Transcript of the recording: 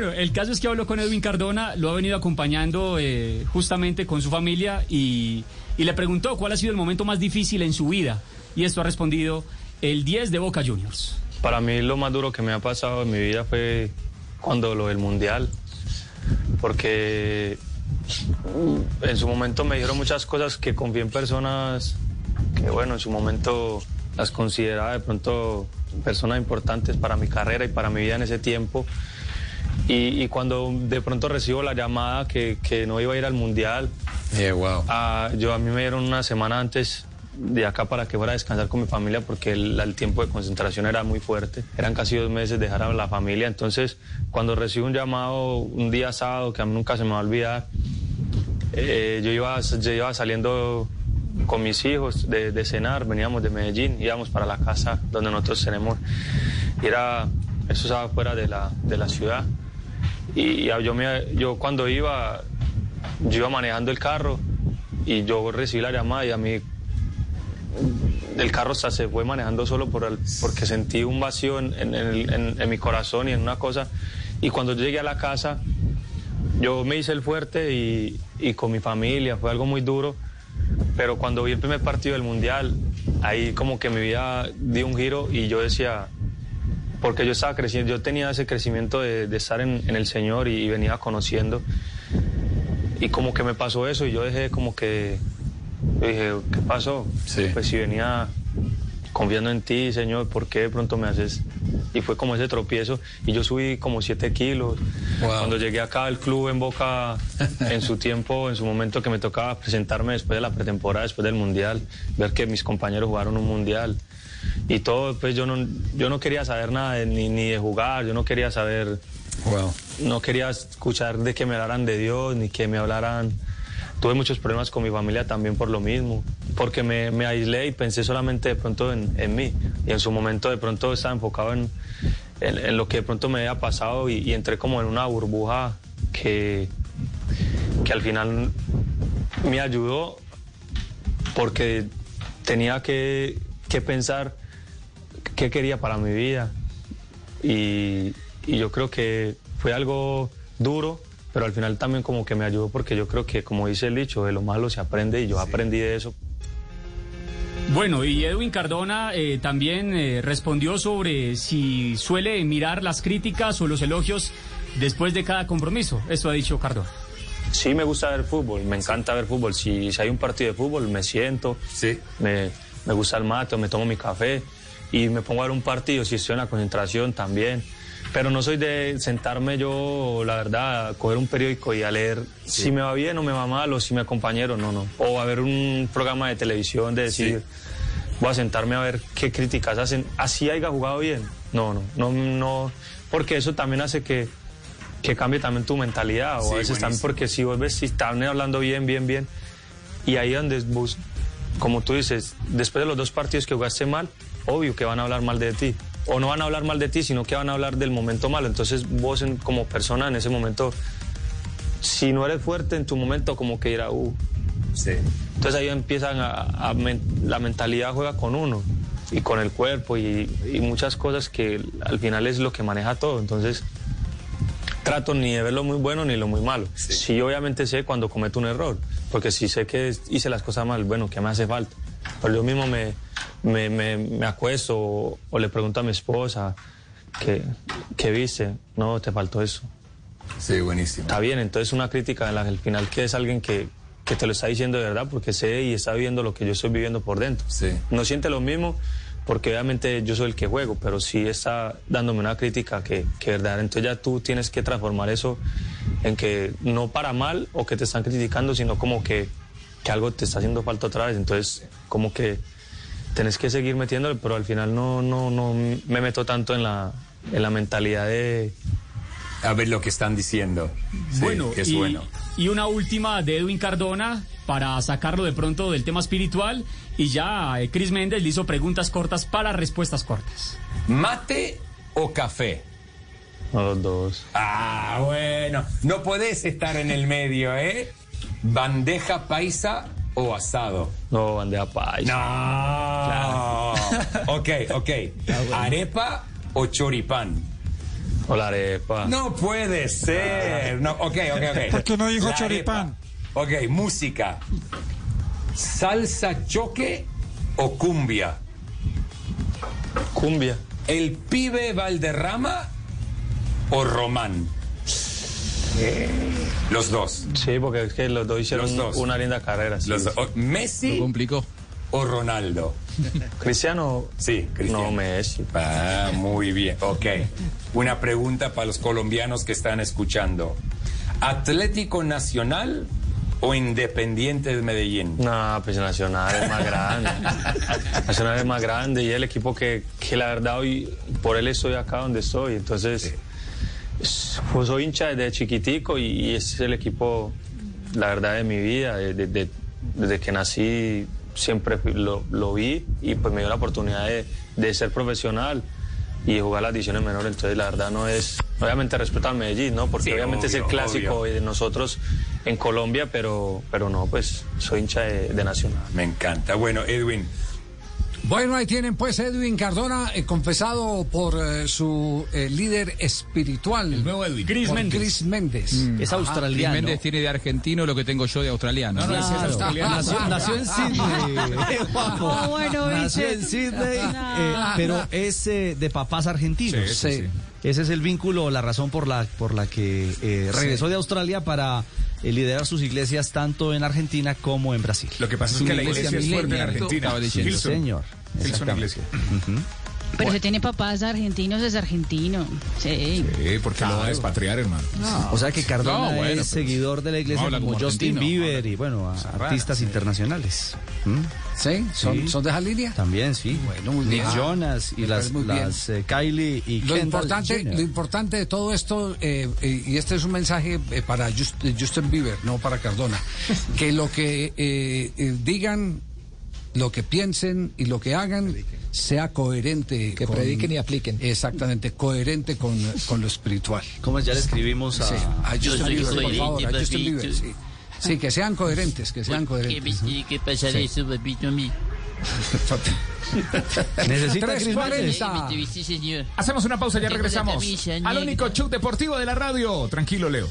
Bueno, el caso es que habló con Edwin Cardona, lo ha venido acompañando eh, justamente con su familia y, y le preguntó cuál ha sido el momento más difícil en su vida. Y esto ha respondido el 10 de Boca Juniors. Para mí lo más duro que me ha pasado en mi vida fue cuando lo del Mundial, porque en su momento me dijeron muchas cosas que confié en personas que, bueno, en su momento las consideraba de pronto personas importantes para mi carrera y para mi vida en ese tiempo. Y, y cuando de pronto recibo la llamada que, que no iba a ir al Mundial, Yeah, wow. Ah, yo a mí me dieron una semana antes de acá para que fuera a descansar con mi familia porque el, el tiempo de concentración era muy fuerte. Eran casi dos meses dejar a la familia. Entonces, cuando recibo un llamado un día sábado que a mí nunca se me va a olvidar, eh, yo, iba, yo iba saliendo con mis hijos de, de cenar, veníamos de Medellín, íbamos para la casa donde nosotros tenemos. Y era, eso estaba fuera de la, de la ciudad. Y, yo, me, yo cuando iba, yo iba manejando el carro y yo recibí la llamada y a mí el carro hasta se fue manejando solo por el- porque sentí un vacío en, en en- en mi corazón y en una cosa. Y cuando llegué a la casa, yo me hice el fuerte y, y con mi familia, fue algo muy duro. Pero cuando vi el primer partido del Mundial, ahí como que mi vida dio un giro y yo decía, porque yo estaba creciendo, yo tenía ese crecimiento de, de estar en, en el Señor y, y venía conociendo. Y como que me pasó eso y yo dejé como que, yo dije, ¿qué pasó? Sí. Pues si venía confiando en ti, Señor, ¿por qué de pronto me haces? Y fue como ese tropiezo y yo subí como siete kilos. Wow. Cuando llegué acá al club en Boca, en su tiempo, en su momento que me tocaba presentarme después de la pretemporada, después del Mundial, ver que mis compañeros jugaron un Mundial. Y todo, pues yo no, yo no quería saber nada de- ni, ni de jugar, yo no quería saber Wow. no quería escuchar de que me hablaran de Dios ni que me hablaran. Tuve muchos problemas con mi familia también por lo mismo, porque me, me aislé y pensé solamente de pronto en, en mí. Y en su momento de pronto estaba enfocado en, en- en lo que de pronto me había pasado y, y entré como en una burbuja que, que al final me ayudó porque tenía que, que pensar qué quería para mi vida. Y, y yo creo que fue algo duro, pero al final también como que me ayudó porque yo creo que, como dice el dicho, de lo malo se aprende y yo aprendí de eso. Bueno, y Edwin Cardona eh, también eh, respondió sobre si suele mirar las críticas o los elogios después de cada compromiso. Esto ha dicho Cardona. Sí me gusta ver fútbol, me encanta ver fútbol. Si, si hay un partido de fútbol, me siento, Sí. me, me gusta el mate, o me tomo mi café y me pongo a ver un partido. Si estoy en la concentración también. Pero no soy de sentarme yo, la verdad, a coger un periódico y a leer si me va bien o me va mal o si me acompañero, no, no. O a ver un programa de televisión de decir, voy a sentarme a ver qué críticas hacen, así haya jugado bien. No, no, no, no, porque eso también hace que, que cambie también tu mentalidad. O Sí, a veces también porque si vos ves si están hablando bien, bien, bien, y ahí donde vos, como tú dices, después de los dos partidos que jugaste mal, obvio que van a hablar mal de ti. O no van a hablar mal de ti, sino que van a hablar del momento malo. Entonces vos en- como persona en ese momento, si no eres fuerte en tu momento, como que irá, uh. Sí. Entonces ahí empiezan a, a men- la mentalidad juega con uno y con el cuerpo y, y muchas cosas que al final es lo que maneja todo. Entonces trato ni de ver lo muy bueno ni lo muy malo. Sí. Sí, obviamente sé cuando cometo un error, porque si sé que hice las cosas mal, bueno, ¿qué me hace falta? Pero yo mismo me, me, me, me acuesto o, o le pregunto a mi esposa, ¿qué, ¿qué viste? No, te faltó eso. Sí, buenísimo. Está bien, entonces una crítica en la que al final que es alguien que, que te lo está diciendo de verdad porque sé y está viviendo lo que yo estoy viviendo por dentro. Sí. No siente lo mismo porque obviamente yo soy el que juego, pero sí está dándome una crítica que, que verdad. Entonces ya tú tienes que transformar eso en que no para mal o que te están criticando, sino como que, que algo te está haciendo falta otra vez. Entonces como que tenés que seguir metiéndole, pero al final no, no, no me meto tanto en la, en la mentalidad de... A ver lo que están diciendo. Sí, bueno, es y, bueno. y una última de Edwin Cardona para sacarlo de pronto del tema espiritual. Y ya eh, Chris Méndez le hizo preguntas cortas para respuestas cortas. ¿Mate o café? No, los dos. Ah, bueno. No podés estar en el medio, ¿eh? ¿Bandeja paisa o asado? No, bandeja paisa. No. Ok, ok. ¿Arepa o choripán? La arepa. No puede ser. No, ok, ok, ok. ¿Por qué no dijo La choripán? arepa. Ok, música. ¿Salsa choque o cumbia? Cumbia. ¿El pibe Valderrama o Román? Los dos. Sí, porque es que los dos hicieron Los dos. una linda carrera. sí. Los dos. O- ¿Messi complicó. O Ronaldo? Cristiano. Sí, Cristiano. No, Messi. Ah, muy bien. Ok. Una pregunta para los colombianos que están escuchando. ¿Atlético Nacional o Independiente de Medellín? No, pues Nacional es más grande. Nacional es más grande y es el equipo que, que la verdad hoy, por él estoy acá donde estoy. Entonces, es- pues soy hincha desde chiquitico y, y es el equipo, la verdad, de mi vida. de- de- de- desde que nací siempre lo, lo vi y pues me dio la oportunidad de, de ser profesional y jugar las divisiones menores. Entonces, la verdad no es, obviamente respeto al Medellín, ¿no? Porque Sí, obviamente es el clásico obvio. de nosotros en Colombia, pero, pero no, pues soy hincha de, de Nacional. Me encanta. Bueno, Edwin, Bueno, ahí tienen pues Edwin Cardona, eh, confesado por eh, su eh, líder espiritual. El nuevo Edwin. Chris Méndez. Chris Méndez. Es Chris australiano. Méndez tiene de argentino lo que tengo yo de australiano. Claro. australiano. Nació, nació en Sydney. Ah, bueno, nació en Sydney, No. eh, pero es eh, de papás argentinos. Sí. Ese es el vínculo, la razón por la por la que eh, regresó de Australia para liderar sus iglesias tanto en Argentina como en Brasil. Lo que pasa es Una que la iglesia iglesia es fuerte en Argentina. estaba leyendo. Hillsong. Señor. Hillsong Exactamente. Iglesia. Pero si tiene papás argentinos, es argentino. Sí. Sí, porque lo va a despatriar, hermano. O sea que Cardona No, bueno, es seguidor de la iglesia no como como Justin Bieber y bueno, artistas sí. internacionales. ¿Mm? ¿Sí? ¿Son, Sí. ¿Son de esa línea? También, sí. Bueno, muy Nick bien. Jonas y Me las, eh, Kylie y Lo Kendall importante, lo importante de todo esto, eh, eh, y este es un mensaje eh, para Just- Justin Bieber, no para Cardona, que lo que digan, lo que piensen y lo que hagan sea coherente. Que prediquen y apliquen. Exactamente, coherente con, con lo espiritual. ¿Cómo es? Ya le escribimos a... Sí, a Justin Bieber, por favor, a Justin. Bieber, sí. Sí, que sean coherentes, que sean ¿Qué, coherentes. qué pasará eso, papito mío? Necesita Tres Chris cuarenta. Méndez. Eh, me- me- sí, señor. Hacemos una pausa, ya regresamos al único show deportivo de la radio. Tranquilo, Leo.